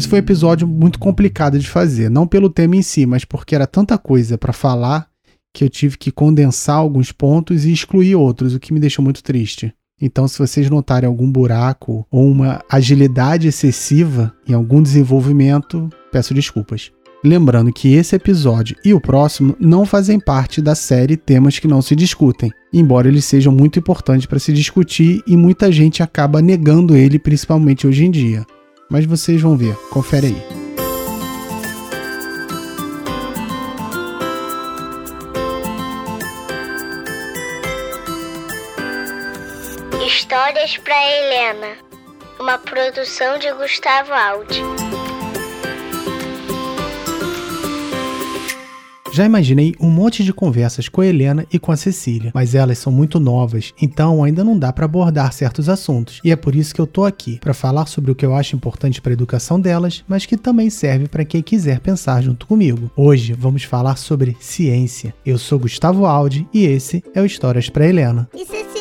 Esse foi um episódio muito complicado de fazer, não pelo tema em si, mas porque era tanta coisa para falar que eu tive que condensar alguns pontos e excluir outros, o que me deixou muito triste. Então, se vocês notarem algum buraco ou uma agilidade excessiva em algum desenvolvimento, peço desculpas. Lembrando que esse episódio e o próximo não fazem parte da série Temas que não se discutem, embora eles sejam muito importantes para se discutir e muita gente acaba negando ele, principalmente hoje em dia. Mas vocês vão ver, confere aí. Histórias para Helena, uma produção de Gustavo Aldi. Já imaginei um monte de conversas com a Helena e com a Cecília, mas elas são muito novas, então ainda não dá para abordar certos assuntos. E é por isso que eu tô aqui, para falar sobre o que eu acho importante para a educação delas, mas que também serve para quem quiser pensar junto comigo. Hoje vamos falar sobre ciência. Eu sou Gustavo Aldi e esse é o Histórias para Helena. E Cecília?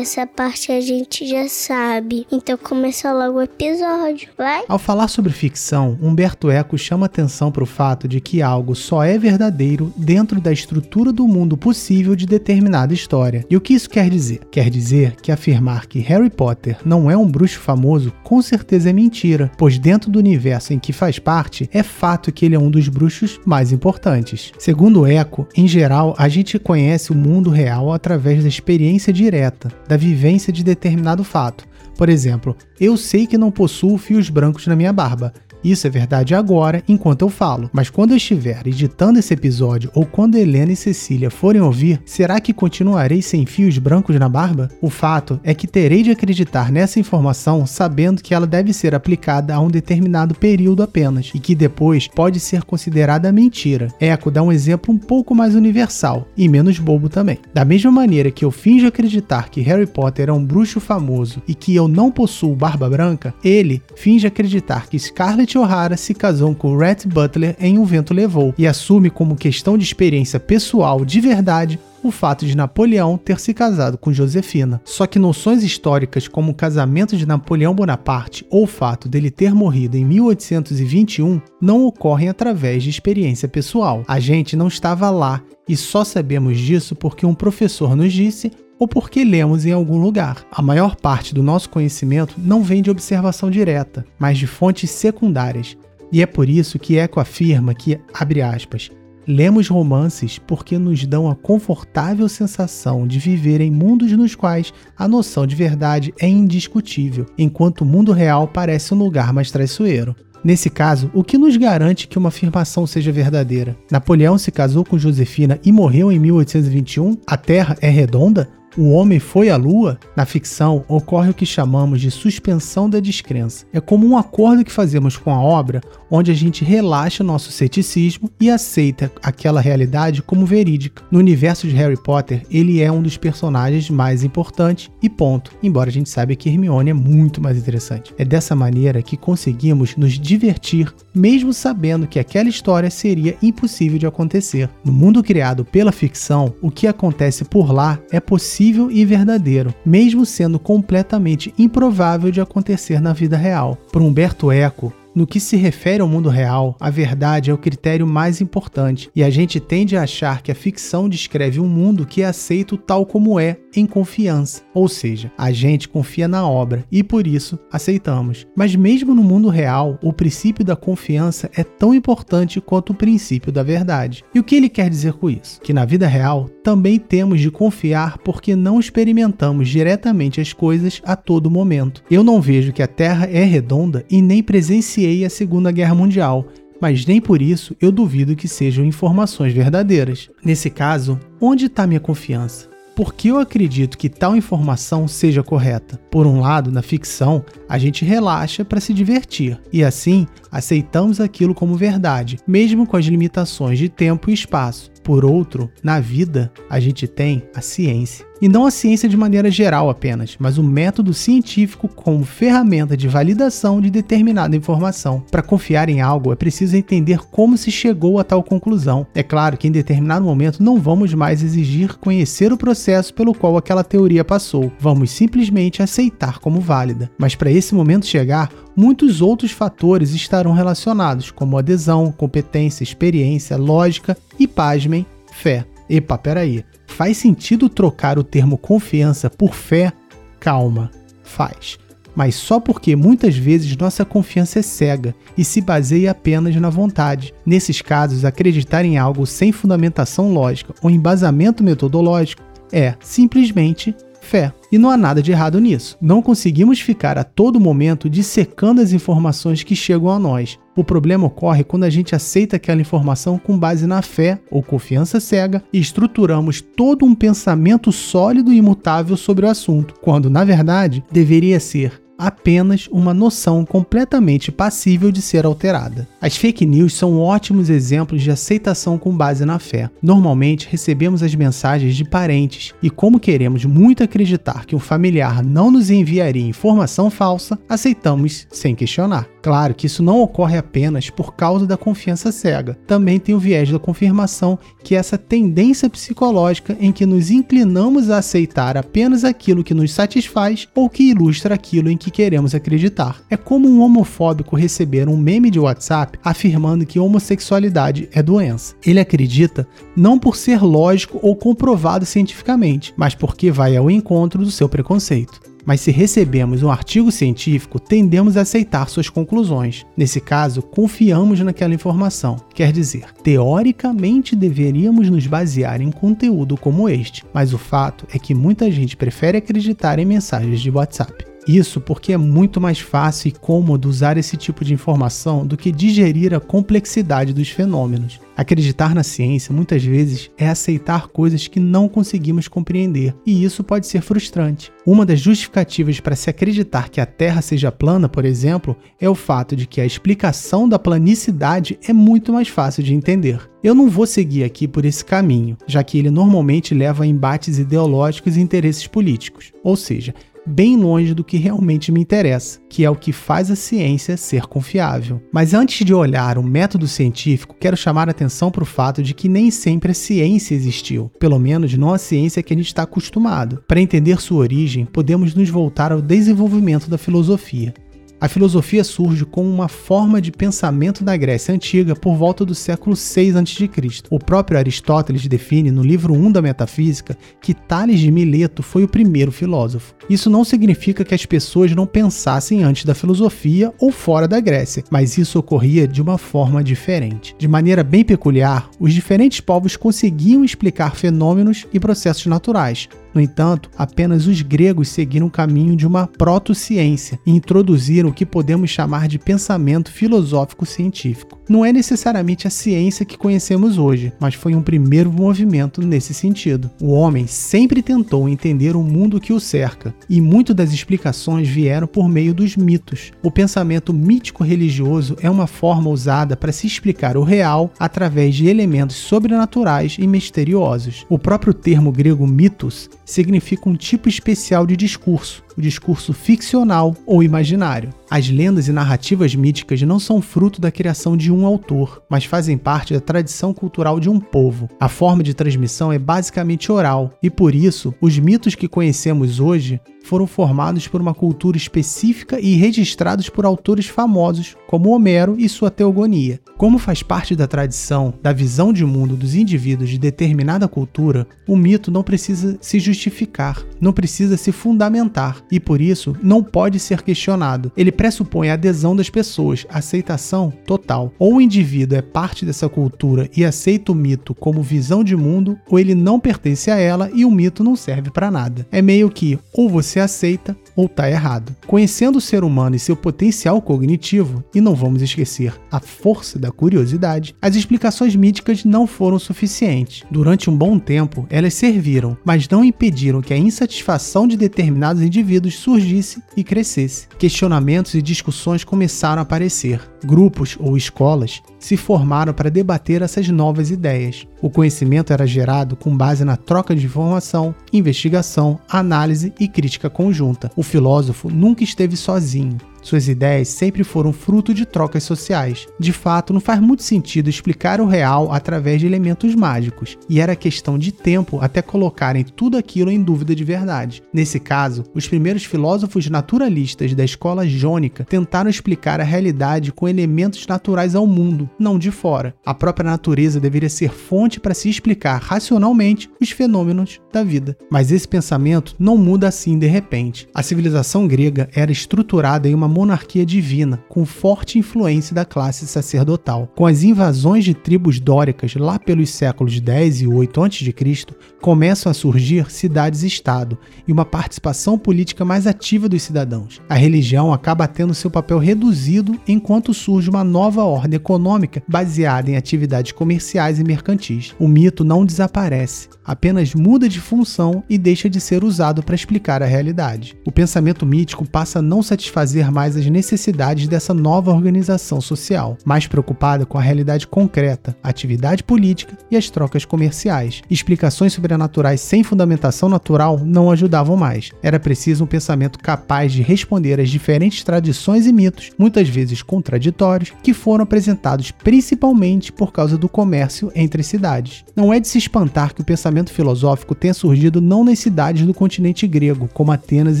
Essa parte a gente já sabe. Então começa logo o episódio, vai? Ao falar sobre ficção, Humberto Eco chama atenção para o fato de que algo só é verdadeiro dentro da estrutura do mundo possível de determinada história. E o que isso quer dizer? Quer dizer que afirmar que Harry Potter não é um bruxo famoso com certeza é mentira, pois dentro do universo em que faz parte, é fato que ele é um dos bruxos mais importantes. Segundo Eco, em geral, a gente conhece o mundo real através da experiência direta, da vivência de determinado fato. Por exemplo, eu sei que não possuo fios brancos na minha barba, isso é verdade agora, enquanto eu falo, mas quando eu estiver editando esse episódio ou quando Helena e Cecília forem ouvir, será que continuarei sem fios brancos na barba? O fato é que terei de acreditar nessa informação sabendo que ela deve ser aplicada a um determinado período apenas e que depois pode ser considerada mentira. Eco dá um exemplo um pouco mais universal e menos bobo também. Da mesma maneira que eu finjo acreditar que Harry Potter é um bruxo famoso e que eu não possuo barba branca, ele finge acreditar que Scarlett Scarlett O'Hara se casou com Rhett Butler em Um Vento Levou e assume como questão de experiência pessoal de verdade o fato de Napoleão ter se casado com Josefina. Só que noções históricas como o casamento de Napoleão Bonaparte ou o fato dele ter morrido em 1821 não ocorrem através de experiência pessoal. A gente não estava lá e só sabemos disso porque um professor nos disse ou porque lemos em algum lugar. A maior parte do nosso conhecimento não vem de observação direta, mas de fontes secundárias. E é por isso que Eco afirma que, abre aspas, lemos romances porque nos dão a confortável sensação de viver em mundos nos quais a noção de verdade é indiscutível, enquanto o mundo real parece um lugar mais traiçoeiro. Nesse caso, o que nos garante que uma afirmação seja verdadeira? Napoleão se casou com Josefina e morreu em 1821? A Terra é redonda? O homem foi à lua, na ficção ocorre o que chamamos de suspensão da descrença. É como um acordo que fazemos com a obra, onde a gente relaxa nosso ceticismo e aceita aquela realidade como verídica. No universo de Harry Potter, ele é um dos personagens mais importantes e ponto. Embora a gente saiba que Hermione é muito mais interessante. É dessa maneira que conseguimos nos divertir, mesmo sabendo que aquela história seria impossível de acontecer. No mundo criado pela ficção, o que acontece por lá é possível possível e verdadeiro, mesmo sendo completamente improvável de acontecer na vida real. Por Humberto Eco, no que se refere ao mundo real, a verdade é o critério mais importante, e a gente tende a achar que a ficção descreve um mundo que é aceito tal como é, em confiança. Ou seja, a gente confia na obra e por isso aceitamos. Mas mesmo no mundo real, o princípio da confiança é tão importante quanto o princípio da verdade. E o que ele quer dizer com isso? Que na vida real também temos de confiar porque não experimentamos diretamente as coisas a todo momento. Eu não vejo que a Terra é redonda e nem presenciei a Segunda Guerra Mundial, mas nem por isso eu duvido que sejam informações verdadeiras. Nesse caso, onde está minha confiança? Por que eu acredito que tal informação seja correta? Por um lado, na ficção, a gente relaxa para se divertir e assim aceitamos aquilo como verdade, mesmo com as limitações de tempo e espaço. Por outro, na vida, a gente tem a ciência. E não a ciência de maneira geral apenas, mas o método científico como ferramenta de validação de determinada informação. Para confiar em algo, é preciso entender como se chegou a tal conclusão. É claro que em determinado momento não vamos mais exigir conhecer o processo pelo qual aquela teoria passou, vamos simplesmente aceitar como válida. Mas para esse momento chegar, muitos outros fatores estarão relacionados, como adesão, competência, experiência, lógica e, pasmem, fé. Epa, peraí. Faz sentido trocar o termo confiança por fé? Calma, faz. Mas só porque muitas vezes nossa confiança é cega e se baseia apenas na vontade. Nesses casos, acreditar em algo sem fundamentação lógica ou embasamento metodológico é simplesmente fé. E não há nada de errado nisso. Não conseguimos ficar a todo momento dissecando as informações que chegam a nós. O problema ocorre quando a gente aceita aquela informação com base na fé ou confiança cega e estruturamos todo um pensamento sólido e imutável sobre o assunto, quando na verdade deveria ser apenas uma noção completamente passível de ser alterada. As fake news são ótimos exemplos de aceitação com base na fé. Normalmente recebemos as mensagens de parentes e, como queremos muito acreditar que um familiar não nos enviaria informação falsa, aceitamos sem questionar. Claro que isso não ocorre apenas por causa da confiança cega. Também tem o viés da confirmação, que é essa tendência psicológica em que nos inclinamos a aceitar apenas aquilo que nos satisfaz ou que ilustra aquilo em que que queremos acreditar. É como um homofóbico receber um meme de WhatsApp afirmando que homossexualidade é doença. Ele acredita não por ser lógico ou comprovado cientificamente, mas porque vai ao encontro do seu preconceito. Mas se recebemos um artigo científico, tendemos a aceitar suas conclusões. Nesse caso, confiamos naquela informação. Quer dizer, teoricamente deveríamos nos basear em conteúdo como este, mas o fato é que muita gente prefere acreditar em mensagens de WhatsApp. Isso porque é muito mais fácil e cômodo usar esse tipo de informação do que digerir a complexidade dos fenômenos. Acreditar na ciência muitas vezes é aceitar coisas que não conseguimos compreender, e isso pode ser frustrante. Uma das justificativas para se acreditar que a Terra seja plana, por exemplo, é o fato de que a explicação da planicidade é muito mais fácil de entender. Eu não vou seguir aqui por esse caminho, já que ele normalmente leva a embates ideológicos e interesses políticos. Ou seja, bem longe do que realmente me interessa, que é o que faz a ciência ser confiável. Mas antes de olhar o método científico, quero chamar a atenção para o fato de que nem sempre a ciência existiu, pelo menos não a ciência que a gente está acostumado. Para entender sua origem, podemos nos voltar ao desenvolvimento da filosofia. A filosofia surge como uma forma de pensamento da Grécia Antiga por volta do século 6 a.C. O próprio Aristóteles define no livro 1 da Metafísica que Tales de Mileto foi o primeiro filósofo. Isso não significa que as pessoas não pensassem antes da filosofia ou fora da Grécia, mas isso ocorria de uma forma diferente. De maneira bem peculiar, os diferentes povos conseguiam explicar fenômenos e processos naturais, no entanto, apenas os gregos seguiram o caminho de uma proto-ciência e introduziram o que podemos chamar de pensamento filosófico científico. Não é necessariamente a ciência que conhecemos hoje, mas foi um primeiro movimento nesse sentido. O homem sempre tentou entender o mundo que o cerca, e muitas das explicações vieram por meio dos mitos. O pensamento mítico-religioso é uma forma usada para se explicar o real através de elementos sobrenaturais e misteriosos. O próprio termo grego mitos significa um tipo especial de discurso, o discurso ficcional ou imaginário. As lendas e narrativas míticas não são fruto da criação de um autor, mas fazem parte da tradição cultural de um povo. A forma de transmissão é basicamente oral, e por isso, os mitos que conhecemos hoje foram formados por uma cultura específica e registrados por autores famosos, como Homero e sua Teogonia. Como faz parte da tradição, da visão de mundo dos indivíduos de determinada cultura, o mito não precisa se justificar, não precisa se fundamentar e por isso não pode ser questionado. Ele pressupõe a adesão das pessoas, aceitação total. Ou o indivíduo é parte dessa cultura e aceita o mito como visão de mundo, ou ele não pertence a ela e o mito não serve para nada. É meio que ou você aceita ou está errado. Conhecendo o ser humano e seu potencial cognitivo, e não vamos esquecer a força da curiosidade, as explicações míticas não foram suficientes. Durante um bom tempo, elas serviram, mas não impediram que a insatisfação de determinados indivíduos surgisse e crescesse. Questionamentos e discussões começaram a aparecer. Grupos ou escolas se formaram para debater essas novas ideias. O conhecimento era gerado com base na troca de informação, investigação, análise e crítica conjunta. O filósofo nunca esteve sozinho. Suas ideias sempre foram fruto de trocas sociais. De fato, não faz muito sentido explicar o real através de elementos mágicos, e era questão de tempo até colocarem tudo aquilo em dúvida de verdade. Nesse caso, os primeiros filósofos naturalistas da escola jônica tentaram explicar a realidade com elementos naturais ao mundo, não de fora. A própria natureza deveria ser fonte para se explicar racionalmente os fenômenos da vida. Mas esse pensamento não muda assim de repente. A civilização grega era estruturada em uma monarquia divina, com forte influência da classe sacerdotal. Com as invasões de tribos dóricas lá pelos séculos 10 e 8 a.C., começam a surgir cidades-estado e uma participação política mais ativa dos cidadãos. A religião acaba tendo seu papel reduzido enquanto surge uma nova ordem econômica baseada em atividades comerciais e mercantis. O mito não desaparece, apenas muda de função e deixa de ser usado para explicar a realidade. O pensamento mítico passa a não satisfazer mais as necessidades dessa nova organização social, mais preocupada com a realidade concreta, atividade política e as trocas comerciais. Explicações sobrenaturais sem fundamentação natural não ajudavam mais. Era preciso um pensamento capaz de responder às diferentes tradições e mitos, muitas vezes contraditórios, que foram apresentados principalmente por causa do comércio entre cidades. Não é de se espantar que o pensamento filosófico tenha surgido não nas cidades do continente grego, como Atenas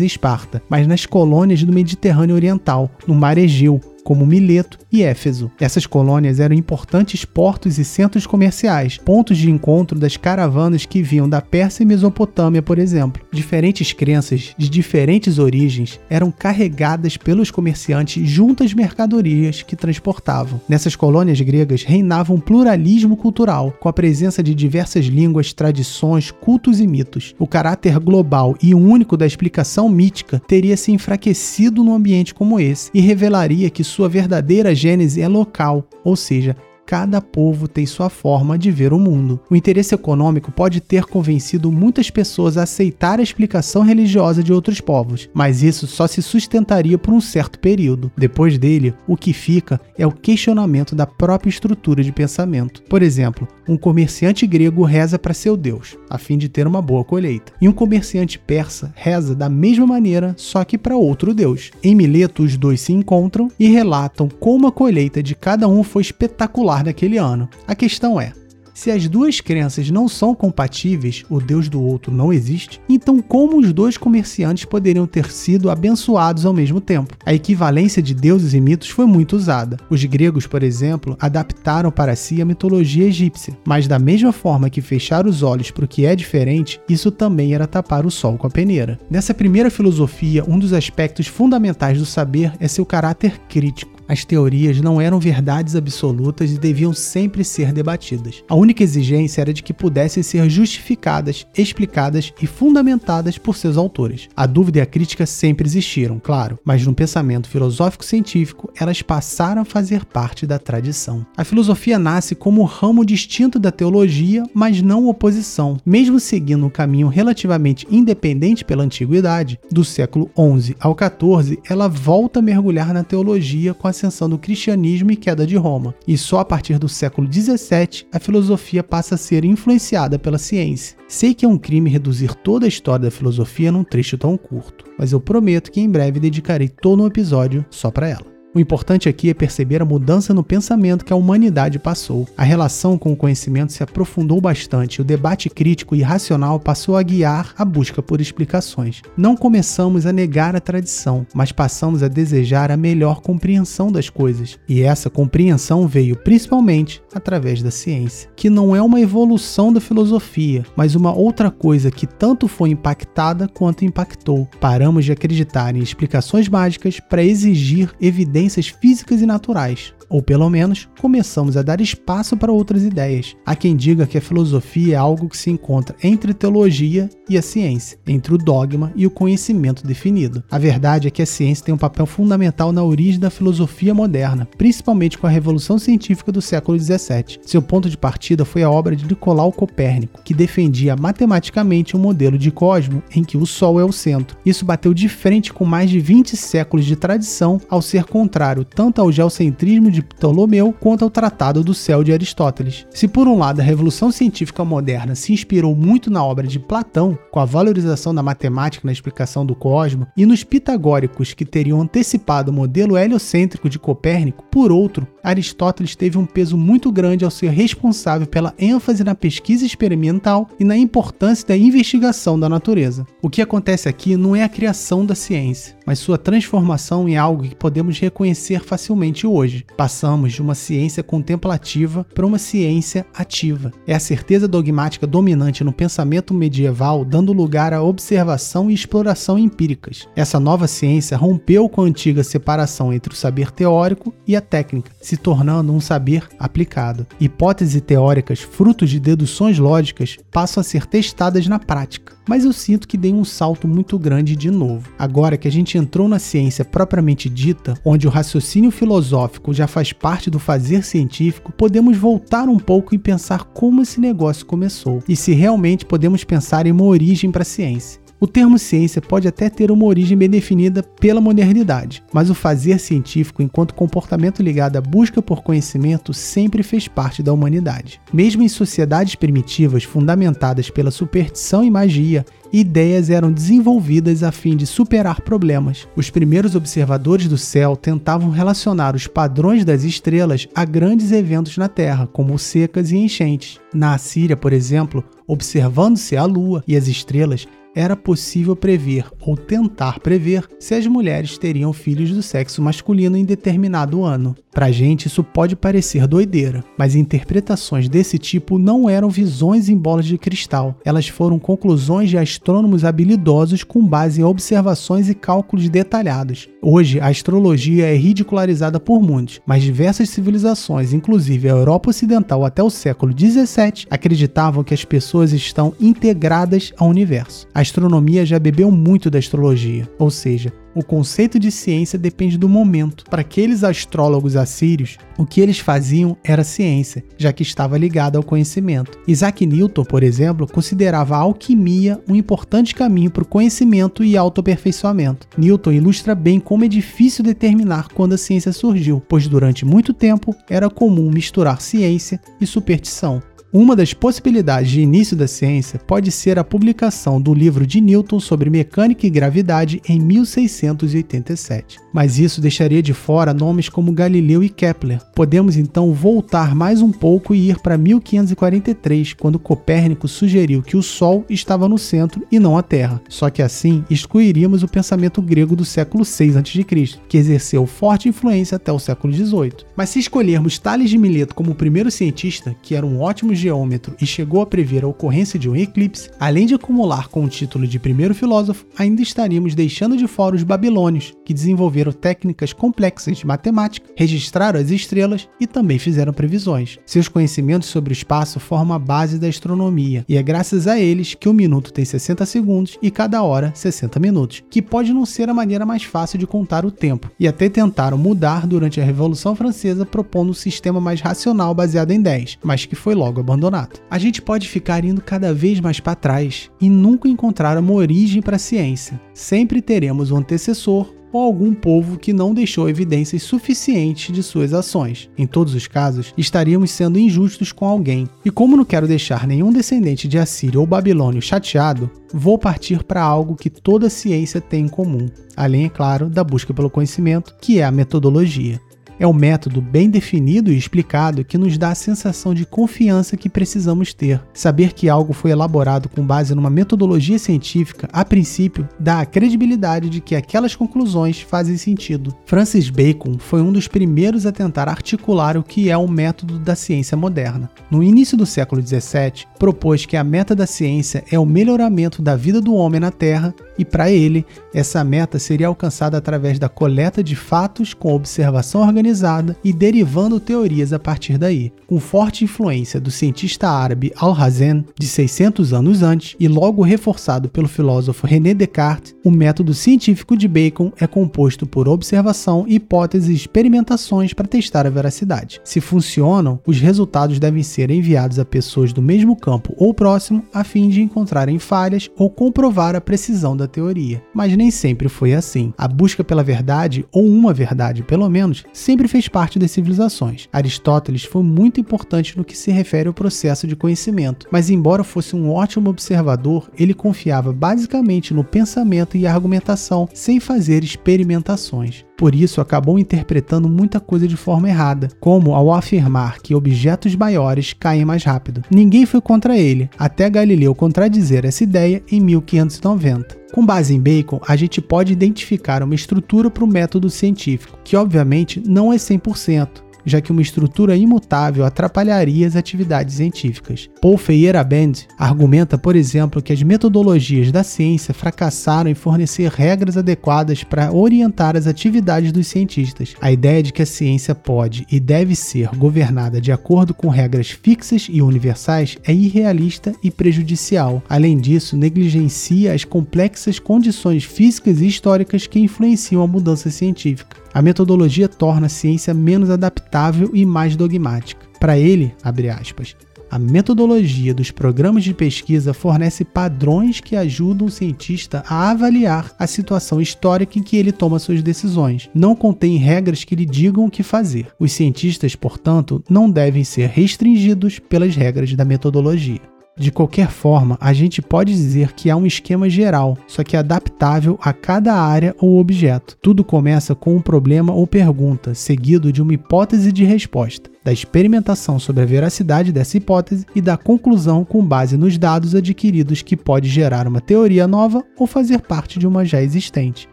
e Esparta, mas nas colônias do Mediterrâneo Oriental Oriental, no Mar Egeu, como Mileto e Éfeso. Essas colônias eram importantes portos e centros comerciais, pontos de encontro das caravanas que vinham da Pérsia e Mesopotâmia, por exemplo. Diferentes crenças de diferentes origens eram carregadas pelos comerciantes junto às mercadorias que transportavam. Nessas colônias gregas reinava um pluralismo cultural, com a presença de diversas línguas, tradições, cultos e mitos. O caráter global e único da explicação mítica teria se enfraquecido num ambiente como esse e revelaria que sua verdadeira gênese é local, ou seja, cada povo tem sua forma de ver o mundo. O interesse econômico pode ter convencido muitas pessoas a aceitar a explicação religiosa de outros povos, mas isso só se sustentaria por um certo período. Depois dele, o que fica é o questionamento da própria estrutura de pensamento. Por exemplo, um comerciante grego reza para seu deus, a fim de ter uma boa colheita, e um comerciante persa reza da mesma maneira, só que para outro deus. Em Mileto, os dois se encontram e relatam como a colheita de cada um foi espetacular naquele ano. A questão é: se as duas crenças não são compatíveis, o Deus do outro não existe, então como os dois comerciantes poderiam ter sido abençoados ao mesmo tempo? A equivalência de deuses e mitos foi muito usada. Os gregos, por exemplo, adaptaram para si a mitologia egípcia, mas da mesma forma que fechar os olhos para o que é diferente, isso também era tapar o sol com a peneira. Nessa primeira filosofia, um dos aspectos fundamentais do saber é seu caráter crítico as teorias não eram verdades absolutas e deviam sempre ser debatidas. A única exigência era de que pudessem ser justificadas, explicadas e fundamentadas por seus autores. A dúvida e a crítica sempre existiram, claro, mas no pensamento filosófico-científico elas passaram a fazer parte da tradição. A filosofia nasce como um ramo distinto da teologia, mas não oposição. Mesmo seguindo um caminho relativamente independente pela antiguidade, do século XI ao XIV, ela volta a mergulhar na teologia com a ascensão do cristianismo e queda de Roma, e só a partir do século XVII a filosofia passa a ser influenciada pela ciência. Sei que é um crime reduzir toda a história da filosofia num trecho tão curto, mas eu prometo que em breve dedicarei todo um episódio só para ela. O importante aqui é perceber a mudança no pensamento que a humanidade passou. A relação com o conhecimento se aprofundou bastante, o debate crítico e racional passou a guiar a busca por explicações. Não começamos a negar a tradição, mas passamos a desejar a melhor compreensão das coisas. E essa compreensão veio principalmente através da ciência, que não é uma evolução da filosofia, mas uma outra coisa que tanto foi impactada quanto impactou. Paramos de acreditar em explicações mágicas para exigir evidências evidências físicas e naturais. Ou pelo menos começamos a dar espaço para outras ideias. Há quem diga que a filosofia é algo que se encontra entre teologia e a ciência, entre o dogma e o conhecimento definido. A verdade é que a ciência tem um papel fundamental na origem da filosofia moderna, principalmente com a revolução científica do século XVII. Seu ponto de partida foi a obra de Nicolau Copérnico, que defendia matematicamente um modelo de cosmo em que o Sol é o centro. Isso bateu de frente com mais de 20 séculos de tradição, ao ser contrário tanto ao geocentrismo de Ptolomeu quanto ao Tratado do Céu de Aristóteles. Se por um lado a revolução científica moderna se inspirou muito na obra de Platão, com a valorização da matemática na explicação do cosmos, e nos pitagóricos que teriam antecipado o modelo heliocêntrico de Copérnico, por outro, Aristóteles teve um peso muito grande ao ser responsável pela ênfase na pesquisa experimental e na importância da investigação da natureza. O que acontece aqui não é a criação da ciência, mas sua transformação em algo que podemos reconhecer facilmente hoje. Passamos de uma ciência contemplativa para uma ciência ativa. É a certeza dogmática dominante no pensamento medieval, dando lugar à observação e exploração empíricas. Essa nova ciência rompeu com a antiga separação entre o saber teórico e a técnica, se tornando um saber aplicado. Hipóteses teóricas, frutos de deduções lógicas, passam a ser testadas na prática. Mas eu sinto que dei um salto muito grande de novo. Agora que a gente entrou na ciência propriamente dita, onde o raciocínio filosófico já faz parte do fazer científico, podemos voltar um pouco e pensar como esse negócio começou e se realmente podemos pensar em uma origem para a ciência. O termo ciência pode até ter uma origem bem definida pela modernidade, mas o fazer científico, enquanto comportamento ligado à busca por conhecimento, sempre fez parte da humanidade. Mesmo em sociedades primitivas fundamentadas pela superstição e magia, ideias eram desenvolvidas a fim de superar problemas. Os primeiros observadores do céu tentavam relacionar os padrões das estrelas a grandes eventos na Terra, como secas e enchentes. Na Assíria, por exemplo, observando-se a lua e as estrelas, era possível prever ou tentar prever se as mulheres teriam filhos do sexo masculino em determinado ano. Pra gente isso pode parecer doideira, mas interpretações desse tipo não eram visões em bolas de cristal. Elas foram conclusões de astrônomos habilidosos com base em observações e cálculos detalhados. Hoje, a astrologia é ridicularizada por muitos, mas diversas civilizações, inclusive a Europa Ocidental até o século 17, acreditavam que as pessoas estão integradas ao universo. A astronomia já bebeu muito da astrologia, ou seja, o conceito de ciência depende do momento. Para aqueles astrólogos assírios, o que eles faziam era ciência, já que estava ligado ao conhecimento. Isaac Newton, por exemplo, considerava a alquimia um importante caminho para o conhecimento e autoaperfeiçoamento. Newton ilustra bem como é difícil determinar quando a ciência surgiu, pois durante muito tempo era comum misturar ciência e superstição. Uma das possibilidades de início da ciência pode ser a publicação do livro de Newton sobre mecânica e gravidade em 1687. Mas isso deixaria de fora nomes como Galileu e Kepler. Podemos então voltar mais um pouco e ir para 1543, quando Copérnico sugeriu que o Sol estava no centro e não a Terra. Só que assim excluiríamos o pensamento grego do século 6 a.C., que exerceu forte influência até o século 18. Mas se escolhermos Tales de Mileto como o primeiro cientista, que era um ótimo geômetro e chegou a prever a ocorrência de um eclipse, além de acumular com o título de primeiro filósofo, ainda estaríamos deixando de fora os babilônios, que desenvolveram técnicas complexas de matemática, registraram as estrelas e também fizeram previsões. Seus conhecimentos sobre o espaço formam a base da astronomia, e é graças a eles que o minuto tem 60 segundos e cada hora 60 minutos, que pode não ser a maneira mais fácil de contar o tempo, e até tentaram mudar durante a Revolução Francesa propondo um sistema mais racional baseado em 10, mas que foi logo abandonado. A gente pode ficar indo cada vez mais para trás e nunca encontrar uma origem para a ciência. Sempre teremos um antecessor ou algum povo que não deixou evidências suficientes de suas ações. Em todos os casos, estaríamos sendo injustos com alguém. E como não quero deixar nenhum descendente de Assírio ou Babilônio chateado, vou partir para algo que toda ciência tem em comum, além, é claro, da busca pelo conhecimento, que é a metodologia. É o método bem definido e explicado que nos dá a sensação de confiança que precisamos ter. Saber que algo foi elaborado com base numa metodologia científica, a princípio, dá a credibilidade de que aquelas conclusões fazem sentido. Francis Bacon foi um dos primeiros a tentar articular o que é o método da ciência moderna. No início do século XVII, propôs que a meta da ciência é o melhoramento da vida do homem na Terra e, para ele, essa meta seria alcançada através da coleta de fatos com observação organizada organizada e derivando teorias a partir daí, com forte influência do cientista árabe Al-Hazen, de 600 anos antes, e logo reforçado pelo filósofo René Descartes, o método científico de Bacon é composto por observação, hipóteses e experimentações para testar a veracidade. Se funcionam, os resultados devem ser enviados a pessoas do mesmo campo ou próximo a fim de encontrarem falhas ou comprovar a precisão da teoria. Mas nem sempre foi assim. A busca pela verdade, ou uma verdade pelo menos, sempre fez parte das civilizações. Aristóteles foi muito importante no que se refere ao processo de conhecimento, mas embora fosse um ótimo observador, ele confiava basicamente no pensamento e argumentação, sem fazer experimentações. Por isso, acabou interpretando muita coisa de forma errada, como ao afirmar que objetos maiores caem mais rápido. Ninguém foi contra ele, até Galileu contradizer essa ideia em 1590. Com base em Bacon, a gente pode identificar uma estrutura para o método científico, que obviamente não é 100%, já que uma estrutura imutável atrapalharia as atividades científicas. Paul Feyerabend argumenta, por exemplo, que as metodologias da ciência fracassaram em fornecer regras adequadas para orientar as atividades dos cientistas. A ideia de que a ciência pode e deve ser governada de acordo com regras fixas e universais é irrealista e prejudicial. Além disso, negligencia as complexas condições físicas e históricas que influenciam a mudança científica. A metodologia torna a ciência menos adaptável e mais dogmática. Para ele, aspas, a metodologia dos programas de pesquisa fornece padrões que ajudam o cientista a avaliar a situação histórica em que ele toma suas decisões. Não contém regras que lhe digam o que fazer. Os cientistas, portanto, não devem ser restringidos pelas regras da metodologia. De qualquer forma, a gente pode dizer que há um esquema geral, só que adaptável a cada área ou objeto. Tudo começa com um problema ou pergunta, seguido de uma hipótese de resposta da experimentação sobre a veracidade dessa hipótese e da conclusão com base nos dados adquiridos que pode gerar uma teoria nova ou fazer parte de uma já existente.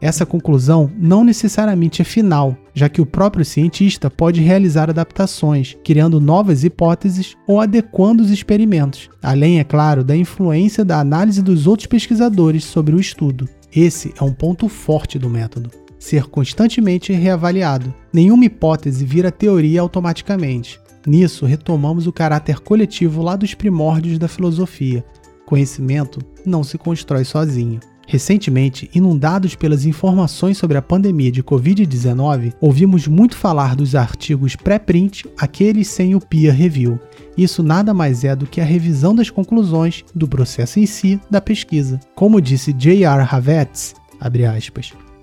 Essa conclusão não necessariamente é final, já que o próprio cientista pode realizar adaptações, criando novas hipóteses ou adequando os experimentos, além, é claro, da influência da análise dos outros pesquisadores sobre o estudo. Esse é um ponto forte do método ser constantemente reavaliado. Nenhuma hipótese vira teoria automaticamente. Nisso, retomamos o caráter coletivo lá dos primórdios da filosofia. Conhecimento não se constrói sozinho. Recentemente, inundados pelas informações sobre a pandemia de Covid-19, ouvimos muito falar dos artigos pré-print, aqueles sem o peer review. Isso nada mais é do que a revisão das conclusões do processo em si da pesquisa. Como disse J.R. Havetz,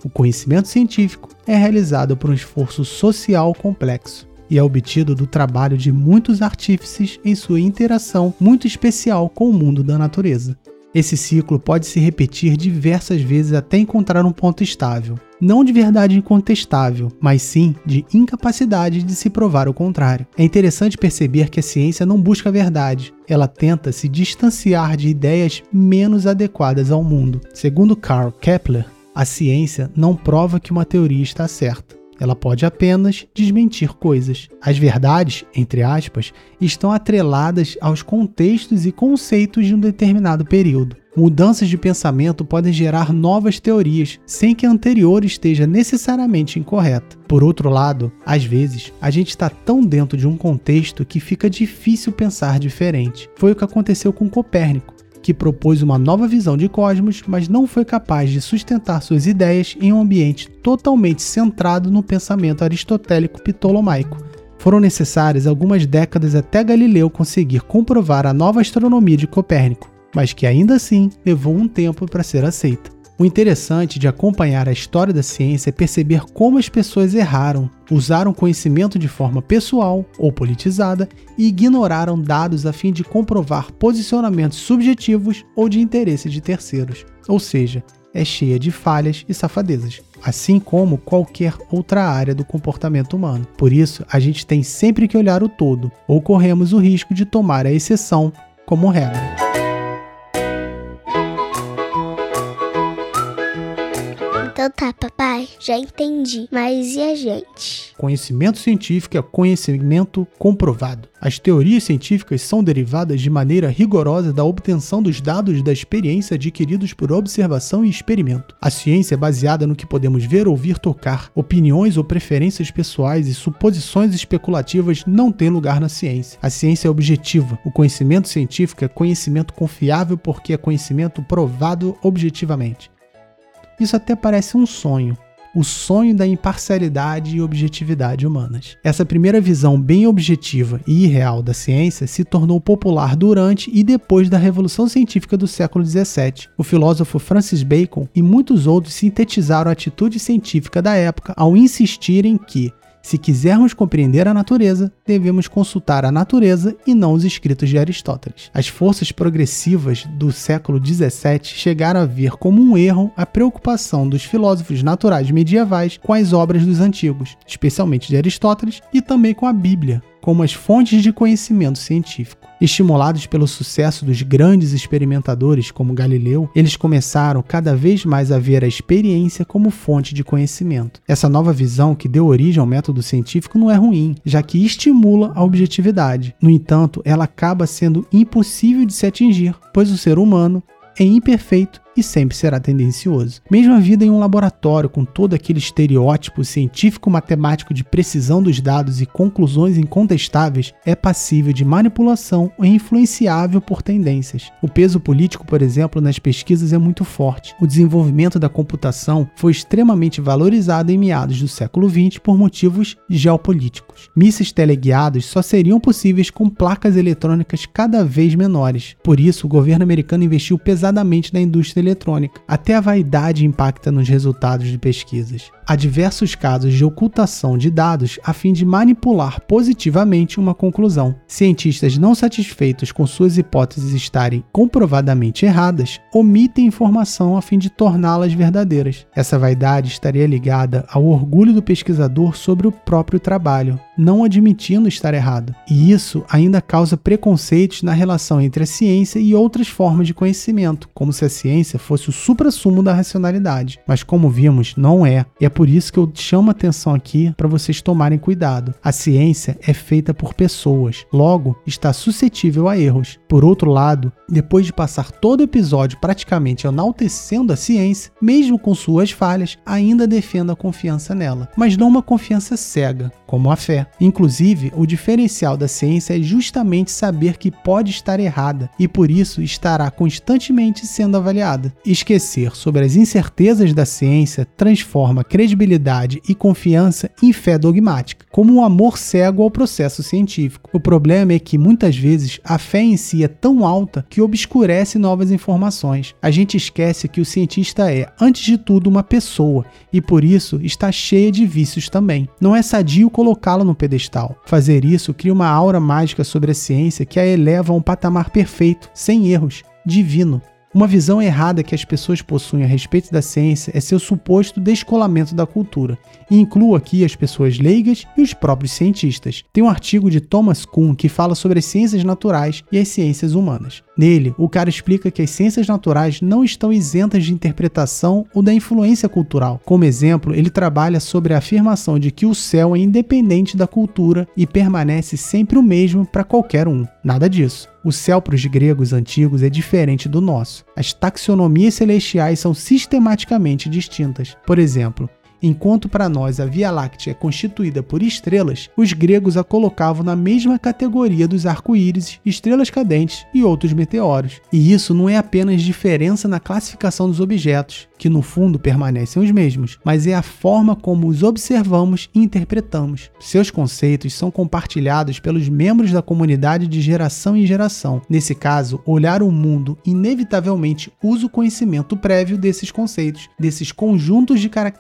o conhecimento científico é realizado por um esforço social complexo e é obtido do trabalho de muitos artífices em sua interação muito especial com o mundo da natureza. Esse ciclo pode se repetir diversas vezes até encontrar um ponto estável. Não de verdade incontestável, mas sim de incapacidade de se provar o contrário. É interessante perceber que a ciência não busca a verdade, ela tenta se distanciar de ideias menos adequadas ao mundo. Segundo Karl Kepler, a ciência não prova que uma teoria está certa. Ela pode apenas desmentir coisas. As verdades, entre aspas, estão atreladas aos contextos e conceitos de um determinado período. Mudanças de pensamento podem gerar novas teorias, sem que a anterior esteja necessariamente incorreta. Por outro lado, às vezes, a gente está tão dentro de um contexto que fica difícil pensar diferente. Foi o que aconteceu com Copérnico que propôs uma nova visão de cosmos, mas não foi capaz de sustentar suas ideias em um ambiente totalmente centrado no pensamento aristotélico ptolomaico. Foram necessárias algumas décadas até Galileu conseguir comprovar a nova astronomia de Copérnico, mas que ainda assim levou um tempo para ser aceita. O interessante de acompanhar a história da ciência é perceber como as pessoas erraram, usaram conhecimento de forma pessoal ou politizada e ignoraram dados a fim de comprovar posicionamentos subjetivos ou de interesse de terceiros. Ou seja, é cheia de falhas e safadezas, assim como qualquer outra área do comportamento humano. Por isso, a gente tem sempre que olhar o todo, ou corremos o risco de tomar a exceção como regra. Então tá, papai. já entendi. Mas e a gente? Conhecimento científico é conhecimento comprovado. As teorias científicas são derivadas de maneira rigorosa da obtenção dos dados da experiência adquiridos por observação e experimento. A ciência é baseada no que podemos ver, ouvir, tocar. Opiniões ou preferências pessoais e suposições especulativas não têm lugar na ciência. A ciência é objetiva. O conhecimento científico é conhecimento confiável porque é conhecimento provado objetivamente. Isso até parece um sonho, o sonho da imparcialidade e objetividade humanas. Essa primeira visão bem objetiva e irreal da ciência se tornou popular durante e depois da Revolução Científica do século XVII. O filósofo Francis Bacon e muitos outros sintetizaram a atitude científica da época ao insistirem que se quisermos compreender a natureza, devemos consultar a natureza e não os escritos de Aristóteles. As forças progressivas do século XVII chegaram a ver como um erro a preocupação dos filósofos naturais medievais com as obras dos antigos, especialmente de Aristóteles, e também com a Bíblia, como as fontes de conhecimento científico. Estimulados pelo sucesso dos grandes experimentadores como Galileu, eles começaram cada vez mais a ver a experiência como fonte de conhecimento. Essa nova visão que deu origem ao método científico não é ruim, já que estimula a objetividade. No entanto, ela acaba sendo impossível de se atingir, pois o ser humano é imperfeito e sempre será tendencioso. Mesmo a vida em um laboratório com todo aquele estereótipo científico-matemático de precisão dos dados e conclusões incontestáveis é passível de manipulação ou influenciável por tendências. O peso político, por exemplo, nas pesquisas é muito forte. O desenvolvimento da computação foi extremamente valorizado em meados do século XX por motivos geopolíticos. Mísseis teleguiados só seriam possíveis com placas eletrônicas cada vez menores. Por isso, o governo americano investiu pesadamente na indústria eletrônica. Até a vaidade impacta nos resultados de pesquisas. Há diversos casos de ocultação de dados a fim de manipular positivamente uma conclusão. Cientistas não satisfeitos com suas hipóteses estarem comprovadamente erradas omitem informação a fim de torná-las verdadeiras. Essa vaidade estaria ligada ao orgulho do pesquisador sobre o próprio trabalho, não admitindo estar errado. E isso ainda causa preconceitos na relação entre a ciência e outras formas de conhecimento, como se a ciência fosse o suprassumo da racionalidade. Mas como vimos, não é. E é por isso que eu chamo atenção aqui para vocês tomarem cuidado. A ciência é feita por pessoas, logo está suscetível a erros. Por outro lado, depois de passar todo o episódio praticamente enaltecendo a ciência, mesmo com suas falhas, ainda defendo a confiança nela, mas não uma confiança cega, como a fé. Inclusive, o diferencial da ciência é justamente saber que pode estar errada e por isso estará constantemente sendo avaliada. Esquecer sobre as incertezas da ciência transforma credibilidade e confiança em fé dogmática, como um amor cego ao processo científico. O problema é que muitas vezes a fé em si é tão alta que obscurece novas informações. A gente esquece que o cientista é, antes de tudo, uma pessoa e por isso está cheia de vícios também. Não é sadio colocá-lo no pedestal. Fazer isso cria uma aura mágica sobre a ciência que a eleva a um patamar perfeito, sem erros, divino. Uma visão errada que as pessoas possuem a respeito da ciência é seu suposto descolamento da cultura, e incluo aqui as pessoas leigas e os próprios cientistas. Tem um artigo de Thomas Kuhn que fala sobre as ciências naturais e as ciências humanas. Nele, o cara explica que as ciências naturais não estão isentas de interpretação ou da influência cultural. Como exemplo, ele trabalha sobre a afirmação de que o céu é independente da cultura e permanece sempre o mesmo para qualquer um. Nada disso. O céu para os gregos antigos é diferente do nosso. As taxonomias celestiais são sistematicamente distintas. Por exemplo, Enquanto para nós a Via Láctea é constituída por estrelas, os gregos a colocavam na mesma categoria dos arco-íris, estrelas cadentes e outros meteoros. E isso não é apenas diferença na classificação dos objetos, que no fundo permanecem os mesmos, mas é a forma como os observamos e interpretamos. Seus conceitos são compartilhados pelos membros da comunidade de geração em geração. Nesse caso, olhar o mundo inevitavelmente usa o conhecimento prévio desses conceitos, desses conjuntos de características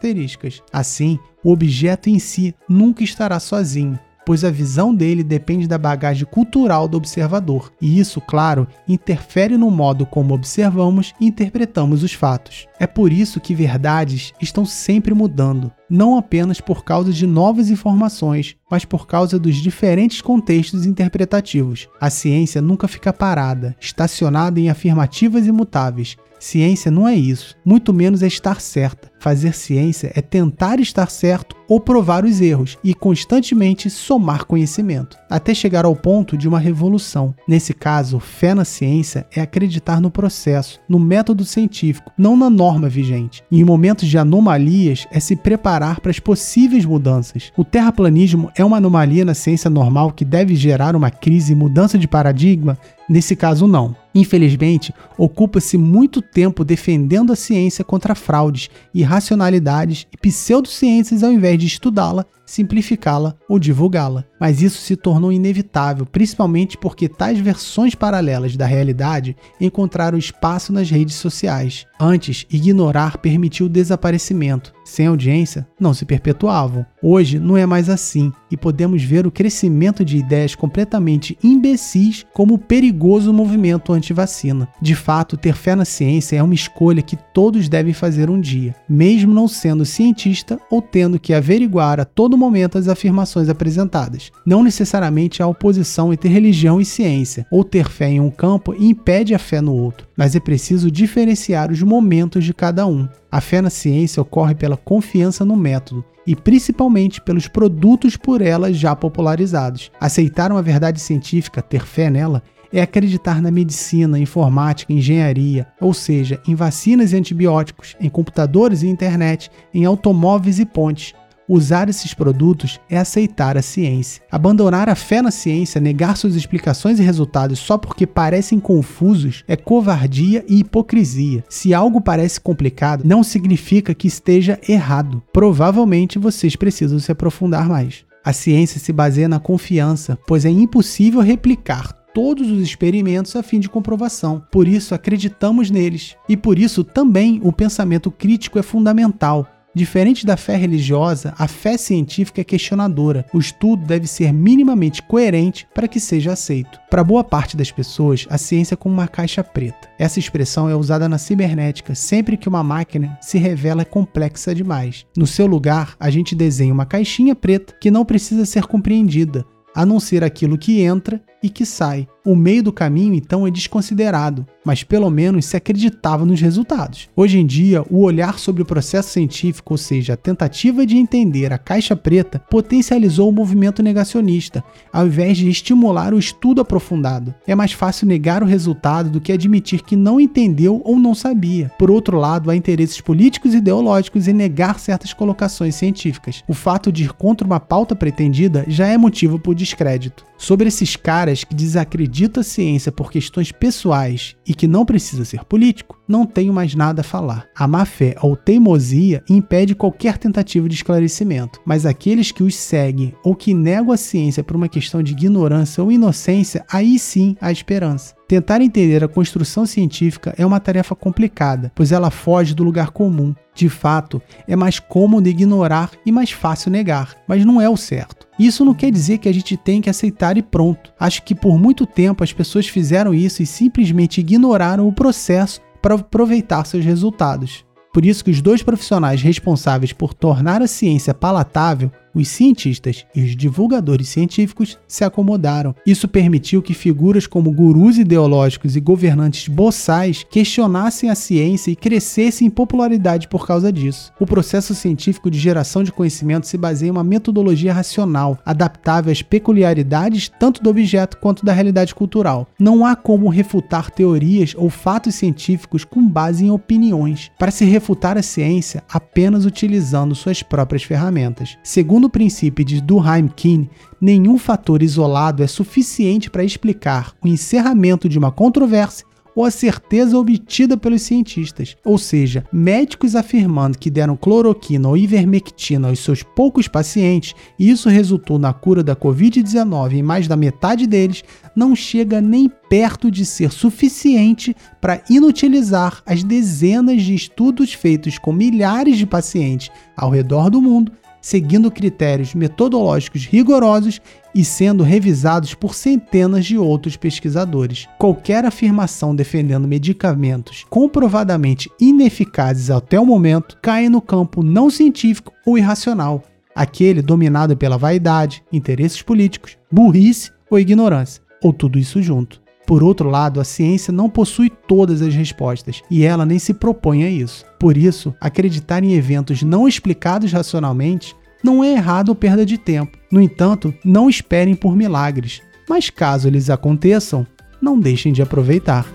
Assim, o objeto em si nunca estará sozinho, pois a visão dele depende da bagagem cultural do observador, e isso, claro, interfere no modo como observamos e interpretamos os fatos. É por isso que verdades estão sempre mudando, não apenas por causa de novas informações, mas por causa dos diferentes contextos interpretativos. A ciência nunca fica parada, estacionada em afirmativas imutáveis, Ciência não é isso, muito menos é estar certa. Fazer ciência é tentar estar certo ou provar os erros e constantemente somar conhecimento, até chegar ao ponto de uma revolução. Nesse caso, fé na ciência é acreditar no processo, no método científico, não na norma vigente. E em momentos de anomalias é se preparar para as possíveis mudanças. O terraplanismo é uma anomalia na ciência normal que deve gerar uma crise e mudança de paradigma? Nesse caso, não. Infelizmente, ocupa-se muito tempo defendendo a ciência contra fraudes, irracionalidades e pseudociências ao invés de estudá-la simplificá-la ou divulgá-la. Mas isso se tornou inevitável, principalmente porque tais versões paralelas da realidade encontraram espaço nas redes sociais. Antes, ignorar permitiu o desaparecimento. Sem audiência, não se perpetuavam. Hoje não é mais assim e podemos ver o crescimento de ideias completamente imbecis como o perigoso movimento anti-vacina. De fato, ter fé na ciência é uma escolha que todos devem fazer um dia, mesmo não sendo cientista ou tendo que averiguar a todo momento as afirmações apresentadas. Não necessariamente a oposição entre religião e ciência, ou ter fé em um campo impede a fé no outro, mas é preciso diferenciar os momentos de cada um. A fé na ciência ocorre pela confiança no método e principalmente pelos produtos por ela já popularizados. Aceitar uma verdade científica, ter fé nela, é acreditar na medicina, informática, engenharia, ou seja, em vacinas e antibióticos, em computadores e internet, em automóveis e pontes, Usar esses produtos é aceitar a ciência. Abandonar a fé na ciência, negar suas explicações e resultados só porque parecem confusos é covardia e hipocrisia. Se algo parece complicado, não significa que esteja errado. Provavelmente vocês precisam se aprofundar mais. A ciência se baseia na confiança, pois é impossível replicar todos os experimentos a fim de comprovação. Por isso acreditamos neles. E por isso também o pensamento crítico é fundamental. Diferente da fé religiosa, a fé científica é questionadora. O estudo deve ser minimamente coerente para que seja aceito. Para boa parte das pessoas, a ciência é como uma caixa preta. Essa expressão é usada na cibernética sempre que uma máquina se revela complexa demais. No seu lugar, a gente desenha uma caixinha preta que não precisa ser compreendida, a não ser aquilo que entra e que sai. O meio do caminho então é desconsiderado, mas pelo menos se acreditava nos resultados. Hoje em dia, o olhar sobre o processo científico, ou seja, a tentativa de entender a caixa preta, potencializou o movimento negacionista, ao invés de estimular o estudo aprofundado. É mais fácil negar o resultado do que admitir que não entendeu ou não sabia. Por outro lado, há interesses políticos e ideológicos em negar certas colocações científicas. O fato de ir contra uma pauta pretendida já é motivo por descrédito. Sobre esses caras que desacreditam a ciência por questões pessoais e que não precisa ser político, não tenho mais nada a falar. A má fé ou teimosia impede qualquer tentativa de esclarecimento, mas aqueles que os seguem ou que negam a ciência por uma questão de ignorância ou inocência, aí sim há esperança. Tentar entender a construção científica é uma tarefa complicada, pois ela foge do lugar comum. De fato, é mais cômodo ignorar e mais fácil negar, mas não é o certo. Isso não quer dizer que a gente tem que aceitar e pronto. Acho que por muito tempo as pessoas fizeram isso e simplesmente ignoraram o processo para aproveitar seus resultados. Por isso que os dois profissionais responsáveis por tornar a ciência palatável os cientistas e os divulgadores científicos se acomodaram. Isso permitiu que figuras como gurus ideológicos e governantes boçais questionassem a ciência e crescessem em popularidade por causa disso. O processo científico de geração de conhecimento se baseia em uma metodologia racional, adaptável às peculiaridades tanto do objeto quanto da realidade cultural. Não há como refutar teorias ou fatos científicos com base em opiniões. Para se refutar a ciência apenas utilizando suas próprias ferramentas. Segundo o princípio de Durkheim King, nenhum fator isolado é suficiente para explicar o encerramento de uma controvérsia ou a certeza obtida pelos cientistas, ou seja, médicos afirmando que deram cloroquina ou ivermectina aos seus poucos pacientes e isso resultou na cura da Covid-19 em mais da metade deles, não chega nem perto de ser suficiente para inutilizar as dezenas de estudos feitos com milhares de pacientes ao redor do mundo seguindo critérios metodológicos rigorosos e sendo revisados por centenas de outros pesquisadores. Qualquer afirmação defendendo medicamentos comprovadamente ineficazes até o momento cai no campo não científico ou irracional, aquele dominado pela vaidade, interesses políticos, burrice ou ignorância, ou tudo isso junto. Por outro lado, a ciência não possui todas as respostas e ela nem se propõe a isso. Por isso, acreditar em eventos não explicados racionalmente não é errado ou perda de tempo. No entanto, não esperem por milagres, mas caso eles aconteçam, não deixem de aproveitar.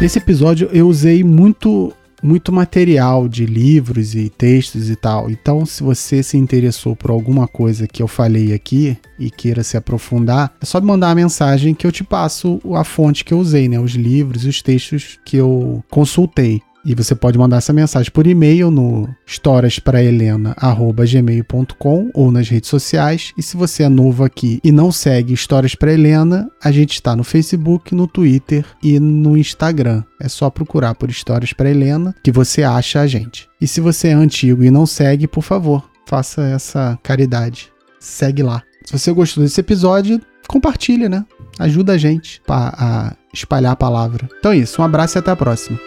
Nesse episódio eu usei muito muito material de livros e textos e tal. Então, se você se interessou por alguma coisa que eu falei aqui e queira se aprofundar, é só me mandar uma mensagem que eu te passo a fonte que eu usei, né? Os livros e os textos que eu consultei. E você pode mandar essa mensagem por e-mail no historiasprahelena@gmail.com ou nas redes sociais. E se você é novo aqui e não segue Histórias para Helena, a gente está no Facebook, no Twitter e no Instagram. É só procurar por Histórias para Helena que você acha a gente. E se você é antigo e não segue, por favor, faça essa caridade. Segue lá. Se você gostou desse episódio, compartilha, né? Ajuda a gente a espalhar a palavra. Então é isso, um abraço e até a próxima.